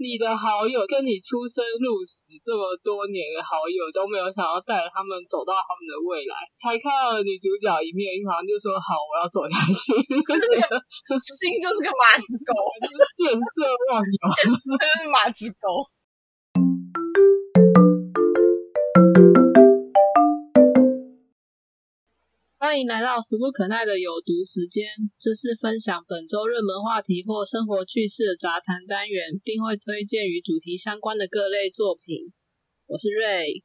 你的好友跟你出生入死这么多年的好友都没有想要带他们走到他们的未来，才看到了女主角一面，马上就说好，我要走下去。心就是个马子狗，见色忘友，就是马子狗。欢迎来到俗不可耐的有毒时间，这是分享本周热门话题或生活趣事的杂谈单元，并会推荐与主题相关的各类作品。我是瑞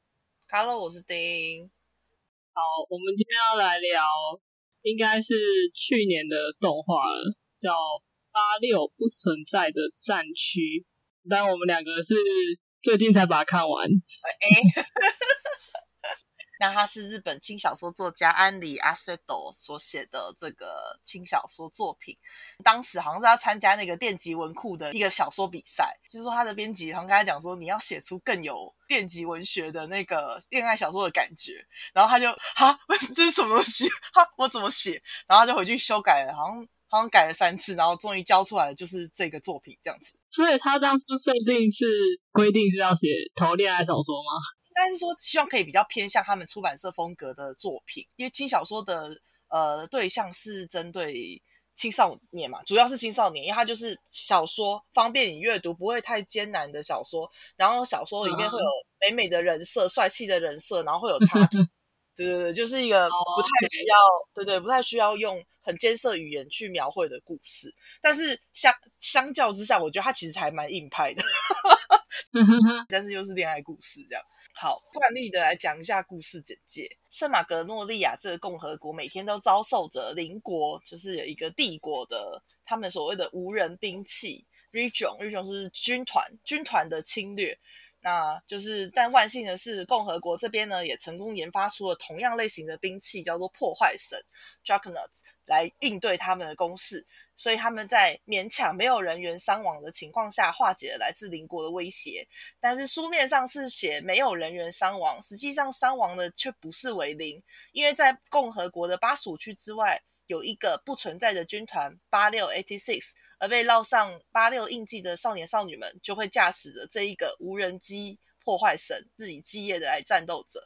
，Hello，我是丁。好，我们今天要来聊，应该是去年的动画了，叫《八六不存在的战区》，但我们两个是最近才把它看完。哎。那他是日本轻小说作家安里阿塞斗所写的这个轻小说作品，当时好像是要参加那个电击文库的一个小说比赛，就是说他的编辑好像跟他讲说，你要写出更有电击文学的那个恋爱小说的感觉，然后他就哈，这是什么东西？哈，我怎么写？然后他就回去修改了，好像好像改了三次，然后终于交出来的就是这个作品这样子。所以他当初设定是规定是要写投恋爱小说吗？但是说希望可以比较偏向他们出版社风格的作品，因为轻小说的呃对象是针对青少年嘛，主要是青少年，因为它就是小说方便你阅读，不会太艰难的小说。然后小说里面会有美美的人设、帅气的人设，然后会有插图，对对对，就是一个不太需要，对对，不太需要用很艰涩语言去描绘的故事。但是相相较之下，我觉得它其实还蛮硬派的。但是又是恋爱故事这样。好，惯例的来讲一下故事简介。圣马格诺利亚这个共和国每天都遭受着邻国，就是有一个帝国的他们所谓的无人兵器 region，region 是军团，军团的侵略。那就是，但万幸的是，共和国这边呢也成功研发出了同样类型的兵器，叫做破坏神 Dragonuts，来应对他们的攻势。所以他们在勉强没有人员伤亡的情况下，化解了来自邻国的威胁。但是书面上是写没有人员伤亡，实际上伤亡的却不是为零，因为在共和国的巴蜀区之外，有一个不存在的军团八六 eighty six。而被烙上八六印记的少年少女们，就会驾驶着这一个无人机破坏神，自己基业的来战斗着。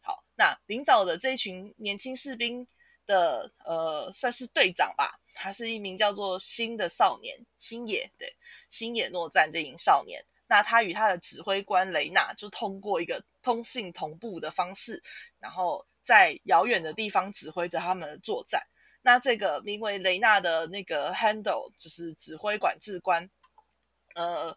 好，那领导的这一群年轻士兵的，呃，算是队长吧，他是一名叫做新的少年星野，对，星野诺战这名少年。那他与他的指挥官雷娜，就通过一个通信同步的方式，然后在遥远的地方指挥着他们的作战。那这个名为雷纳的那个 handle 就是指挥管制官，呃，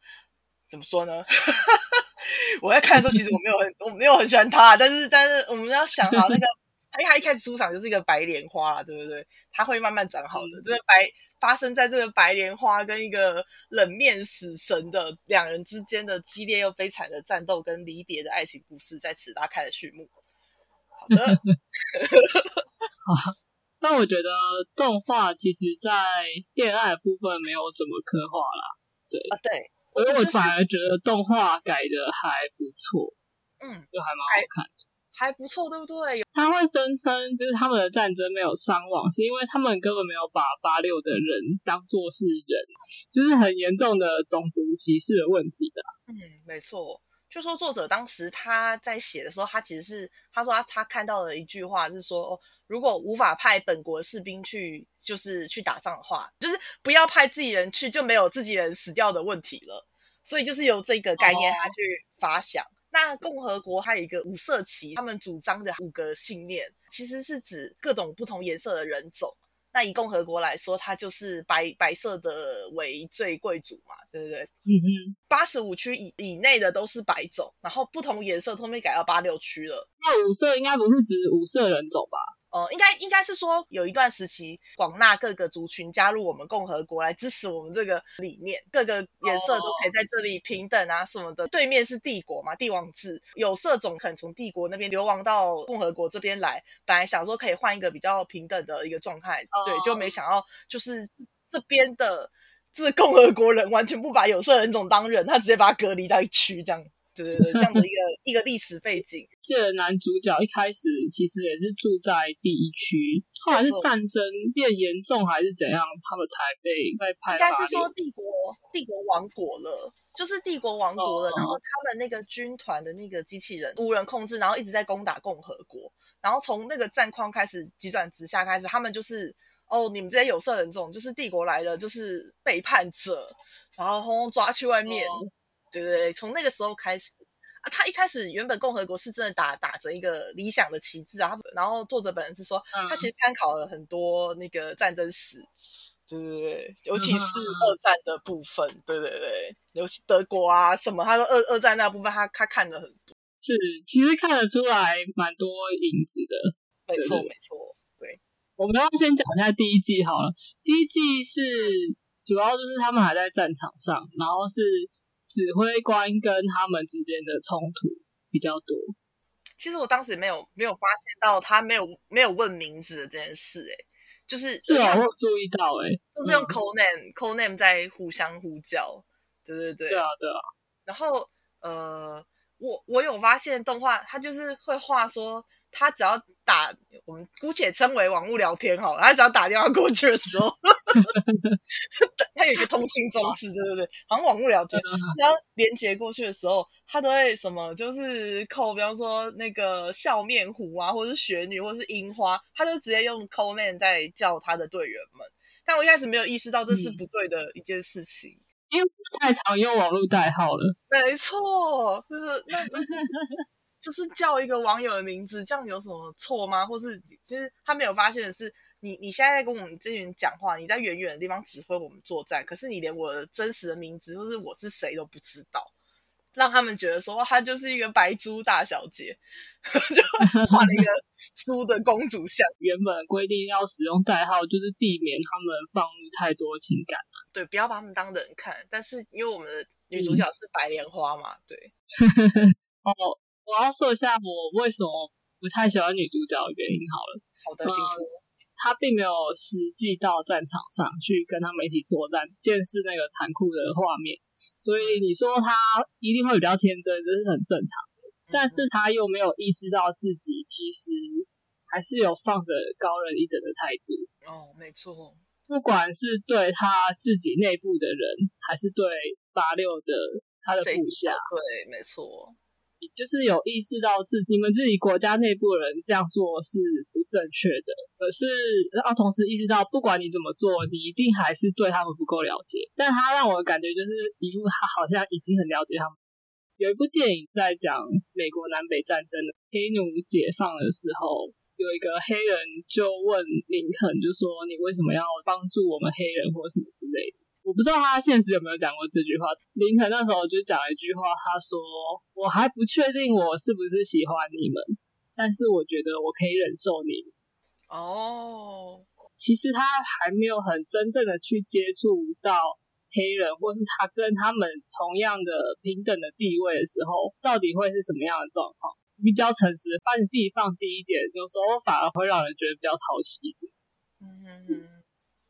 怎么说呢？我在看的时候，其实我没有很我没有很喜欢他，但是但是我们要想好那个，他他一开始出场就是一个白莲花啦，对不对？他会慢慢长好的。这个白发生在这个白莲花跟一个冷面死神的两人之间的激烈又悲惨的战斗跟离别的爱情故事，在此拉开了序幕。好的，好。但我觉得动画其实，在恋爱部分没有怎么刻画啦。对啊，对，而我反而觉得动画改的还不错，嗯，就还蛮好看的，还不错，对不对？他会声称，就是他们的战争没有伤亡，是因为他们根本没有把八六的人当做是人，就是很严重的种族歧视的问题的。嗯，没错。就说作者当时他在写的时候，他其实是他说他他看到了一句话，是说哦如果无法派本国士兵去，就是去打仗的话，就是不要派自己人去，就没有自己人死掉的问题了。所以就是由这个概念他去发想。那共和国还有一个五色旗，他们主张的五个信念，其实是指各种不同颜色的人种。那以共和国来说，它就是白白色的为最贵族嘛，对不对？嗯哼，八十五区以以内的都是白种，然后不同颜色都被改到八六区了。那五色应该不是指五色人种吧？呃，应该应该是说有一段时期，广纳各个族群加入我们共和国来支持我们这个理念，各个颜色都可以在这里平等啊什么的。对面是帝国嘛，帝王制，有色种可能从帝国那边流亡到共和国这边来，本来想说可以换一个比较平等的一个状态，对，就没想到就是这边的自共和国人完全不把有色人种当人，他直接把他隔离到一区这样。对对对，这样的一个一个历史背景。这男主角一开始其实也是住在第一区，后来是战争变严重还是怎样，他们才被被派。应该是说帝国帝国亡国了，就是帝国亡国了，然后他们那个军团的那个机器人无人控制，然后一直在攻打共和国，然后从那个战况开始急转直下，开始他们就是哦，你们这些有色人种就是帝国来的，就是背叛者，然后轰轰抓去外面。对对对，从那个时候开始。啊，他一开始原本共和国是真的打打着一个理想的旗帜啊，然后作者本人是说，他其实参考了很多那个战争史，对对对，尤其是二战的部分，对对对，尤其德国啊什么，他说二二战那部分他他看了很多，是其实看得出来蛮多影子的，没错没错，对，我们要先讲一下第一季好了，第一季是主要就是他们还在战场上，然后是。指挥官跟他们之间的冲突比较多。其实我当时没有没有发现到他没有没有问名字的这件事，哎，就是是啊，我有注意到，哎，都是用 call name call name 在互相呼叫，对对对，对啊对啊。然后呃，我我有发现动画，他就是会画说。他只要打，我们姑且称为网络聊天好了。他只要打电话过去的时候，他有一个通信装置，对对对，好像网络聊天。然后连接过去的时候，他都会什么，就是扣，比方说那个笑面虎啊，或者是雪女，或者是樱花，他就直接用 call man 在叫他的队员们。但我一开始没有意识到这是不对的一件事情，因为太常用网络代号了。没错，就是那。就是叫一个网友的名字，这样有什么错吗？或是就是他没有发现的是，你你现在在跟我们这群人讲话，你在远远的地方指挥我们作战，可是你连我的真实的名字或是我是谁都不知道，让他们觉得说他就是一个白猪大小姐，就画了一个猪的公主像。原本规定要使用代号，就是避免他们放入太多情感对，不要把他们当人看。但是因为我们的女主角是白莲花嘛，对，哦。我要说一下我为什么不太喜欢女主角的原因好了。好的，请说。她并没有实际到战场上去跟他们一起作战，见识那个残酷的画面，所以你说她一定会比较天真，这是很正常的。但是她又没有意识到自己其实还是有放着高人一等的态度。哦，没错。不管是对他自己内部的人，还是对八六的他的部下，对，没错。就是有意识到自你们自己国家内部人这样做是不正确的，可是要同时意识到，不管你怎么做，你一定还是对他们不够了解。但他让我感觉就是一副他好像已经很了解他们。有一部电影在讲美国南北战争的黑奴解放的时候，有一个黑人就问林肯，就说你为什么要帮助我们黑人或什么之类的。我不知道他现实有没有讲过这句话。林肯那时候就讲了一句话，他说：“我还不确定我是不是喜欢你们，但是我觉得我可以忍受你。”哦，其实他还没有很真正的去接触到黑人，或是他跟他们同样的平等的地位的时候，到底会是什么样的状况？比较诚实，把你自己放低一点，有时候反而会让人觉得比较讨喜一点。嗯嗯嗯。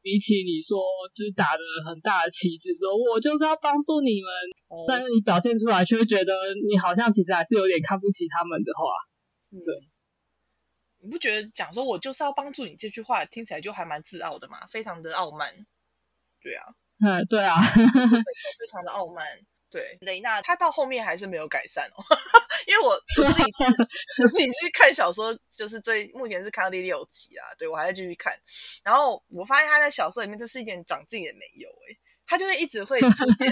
比起你说就是打的很大的旗帜，说我就是要帮助你们，但是你表现出来却觉得你好像其实还是有点看不起他们的话，对，你不觉得讲说我就是要帮助你这句话听起来就还蛮自傲的嘛？非常的傲慢，对啊，嗯，对啊，非常的傲慢。对，雷娜她到后面还是没有改善哦，因为我我自己是 我自己是看小说，就是最目前是看到第六集啊，对我还在继续看，然后我发现他在小说里面这是一点长进也没有哎，他就会一直会出现，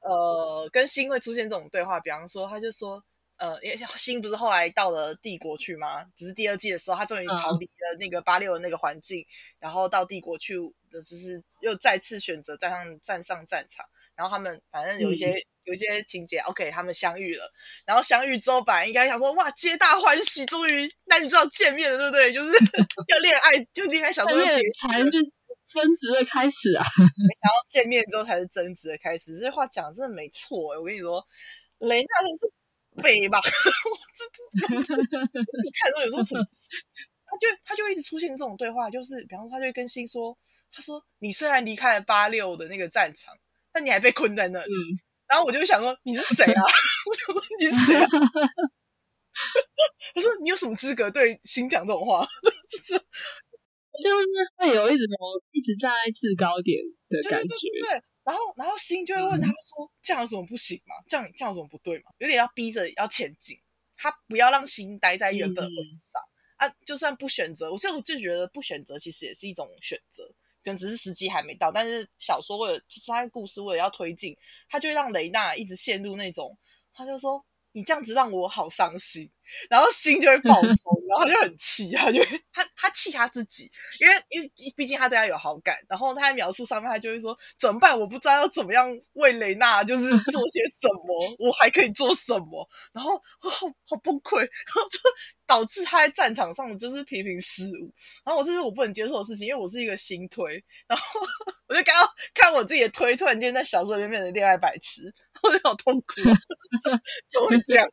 呃，跟星会出现这种对话，比方说他就说，呃，因为星不是后来到了帝国去吗？就是第二季的时候，他终于逃离了那个八六的那个环境，然后到帝国去的，就是又再次选择站上站上战场，然后他们反正有一些。有一些情节，OK，他们相遇了，然后相遇之后，本来应该想说，哇，皆大欢喜，终于男女主角见面了，对不对？就是 要恋爱，就恋爱小说才是争执的开始啊！没想到见面之后才是争执的开始，这话讲的真的没错哎！我跟你说，雷娜真是北吧？我真的，你看到有时候很，他就他就一直出现这种对话，就是比方说，他就跟新说，他说你虽然离开了八六的那个战场，但你还被困在那里。然后我就 想说你是谁啊？你你是谁啊？我说你有什么资格对星讲这种话？就是就是会有一种一直站在制高点的感觉。对，然后然后星就会问他说：“这样有什么不行吗？这样这样有什么不对吗？”有点要逼着要前进，他不要让心待在原本位置上啊。就算不选择，我就就觉得不选择其实也是一种选择，可能只是时机还没到。但是小说为了就是他的故事为了要推进，他就让雷娜一直陷入那种，他就说。你这样子让我好伤心，然后心就会爆 冲，然后他就很气，他就 他他气他自己，因为因为毕竟他对他有好感，然后他在描述上面他就会说怎么办？我不知道要怎么样为雷娜就是做 些什么，我还可以做什么？然后好好崩溃，然后就导致他在战场上就是频频失误。然后我这是我不能接受的事情，因为我是一个新推，然后我就看到看我自己的推，突然间在小说里面变成恋爱白痴。我就好痛苦，怎么会这样？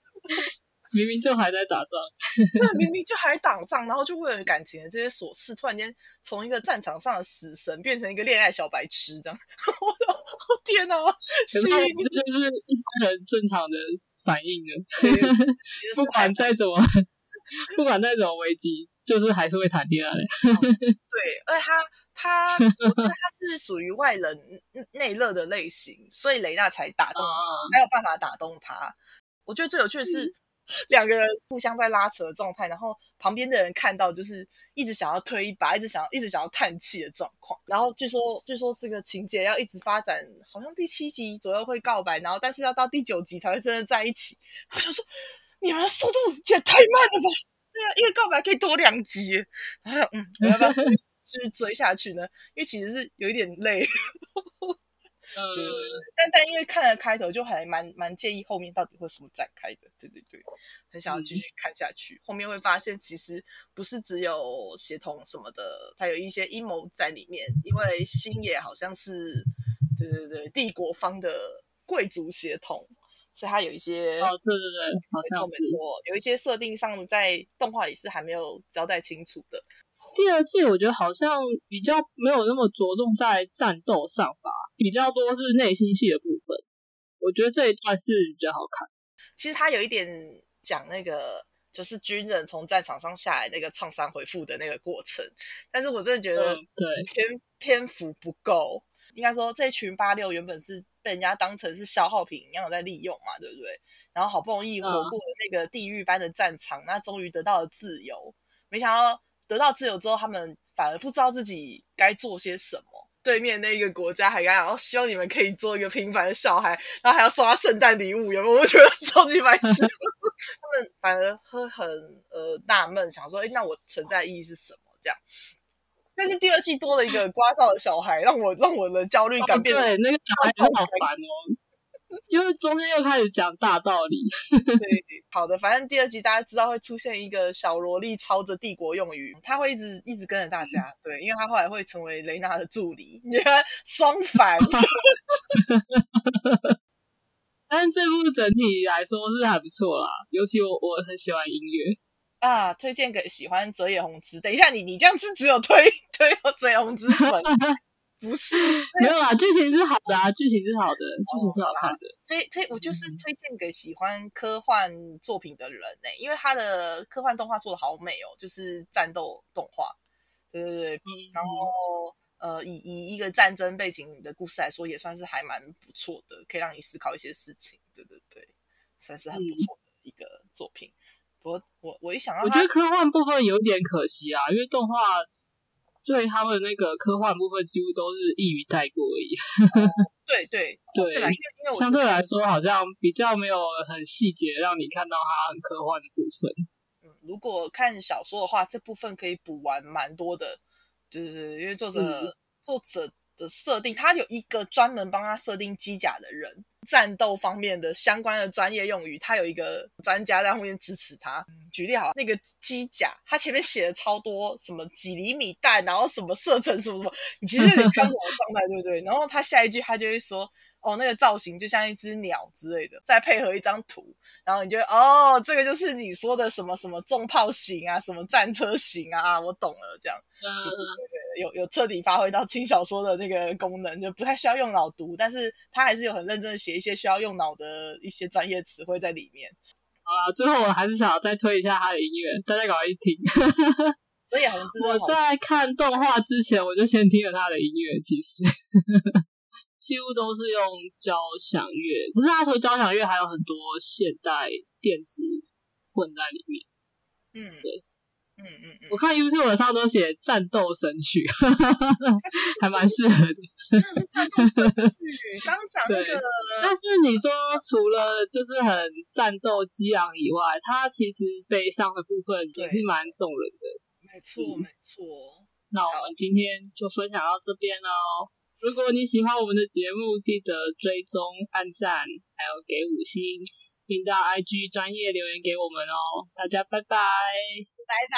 明明就还在打仗，明明就还打仗，然后就为了感情的这些琐事，突然间从一个战场上的死神变成一个恋爱小白痴，这样，我的天哪！这就是一般人正常的反应了。不管再怎么，不管再怎么危机，就是还是会谈恋爱。对，而且他。他他是属于外冷内热的类型，所以雷娜才打动，才有办法打动他。我觉得最有趣的是两个人互相在拉扯的状态，然后旁边的人看到就是一直想要推一把，一直想要一直想要叹气的状况。然后据说据说这个情节要一直发展，好像第七集左右会告白，然后但是要到第九集才会真的在一起。我想说，你们的速度也太慢了吧？对啊，一个告白可以多两集。然后嗯，我要不要？继续追下去呢？因为其实是有一点累，嗯，但但因为看了开头，就还蛮蛮介意后面到底会什么展开的，对对对，很想要继续看下去。后面会发现，其实不是只有协同什么的，它有一些阴谋在里面。因为星野好像是，对对对，帝国方的贵族协同，所以它有一些哦，对对对，好像是有一些设定上在动画里是还没有交代清楚的。第二季我觉得好像比较没有那么着重在战斗上吧，比较多是内心戏的部分。我觉得这一段是比较好看。其实他有一点讲那个，就是军人从战场上下来那个创伤回复的那个过程，但是我真的觉得对篇篇幅不够。应该说这群八六原本是被人家当成是消耗品一样在利用嘛，对不对？然后好不容易活过了那个地狱般的战场，那终于得到了自由，没想到。得到自由之后，他们反而不知道自己该做些什么。对面那个国家还敢讲，希望你们可以做一个平凡的小孩，然后还要送他圣诞礼物，有没有？我觉得超级白痴。他们反而会很呃纳闷，想说：哎，那我存在意义是什么？这样。但是第二季多了一个刮噪的小孩，让我让我的焦虑感变得对那个小孩好烦哦。因为中间又开始讲大道理。对，好的，反正第二集大家知道会出现一个小萝莉抄着帝国用语，他会一直一直跟着大家。对，因为他后来会成为雷娜的助理，你看双反。但是这部整体来说是还不错啦，尤其我我很喜欢音乐啊，推荐给喜欢泽野弘之。等一下，你你这样子只有推 推泽野弘之粉。不是 没有啦，剧情是好的啊，剧情是好的，剧情是好看的。推推，我就是推荐给喜欢科幻作品的人呢，因为他的科幻动画做的好美哦，就是战斗动画，对对对，嗯，然后呃，以以一个战争背景的故事来说，也算是还蛮不错的，可以让你思考一些事情，对对对，算是很不错的一个作品。不过我我一想到，我觉得科幻部分有点可惜啊，因为动画。对他们那个科幻部分几乎都是一语带过而已。对 对对，因为相对来说好像比较没有很细节让你看到它很科幻的部分。嗯，如果看小说的话，这部分可以补完蛮多的。对对对，因为作者作者的设定，他有一个专门帮他设定机甲的人。战斗方面的相关的专业用语，他有一个专家在后面支持他。举例好，那个机甲，他前面写了超多什么几厘米弹，然后什么射程什么什么，你其实你看不懂状态，对不对？然后他下一句他就会说，哦，那个造型就像一只鸟之类的，再配合一张图，然后你就哦，这个就是你说的什么什么重炮型啊，什么战车型啊，我懂了，这样。对对对，有有彻底发挥到轻小说的那个功能，就不太需要用脑读，但是他还是有很认真的写一些需要用脑的一些专业词汇在里面。好了，最后我还是想再推一下他的音乐，大家赶快去听。所以很我在看动画之前，我就先听了他的音乐，其实几乎都是用交响乐，可是他除了交响乐，还有很多现代电子混在里面。嗯，对，嗯嗯嗯，我看 YouTube 上都写战斗神曲，还蛮适合的。真的是战斗神曲。刚讲那个，但是你说除了就是很战斗激昂以外，它其实悲伤的部分也是蛮动人的。没错，没错。那我们今天就分享到这边喽。如果你喜欢我们的节目，记得追踪、按赞，还有给五星，并到 IG 专业留言给我们哦。大家拜拜，拜拜。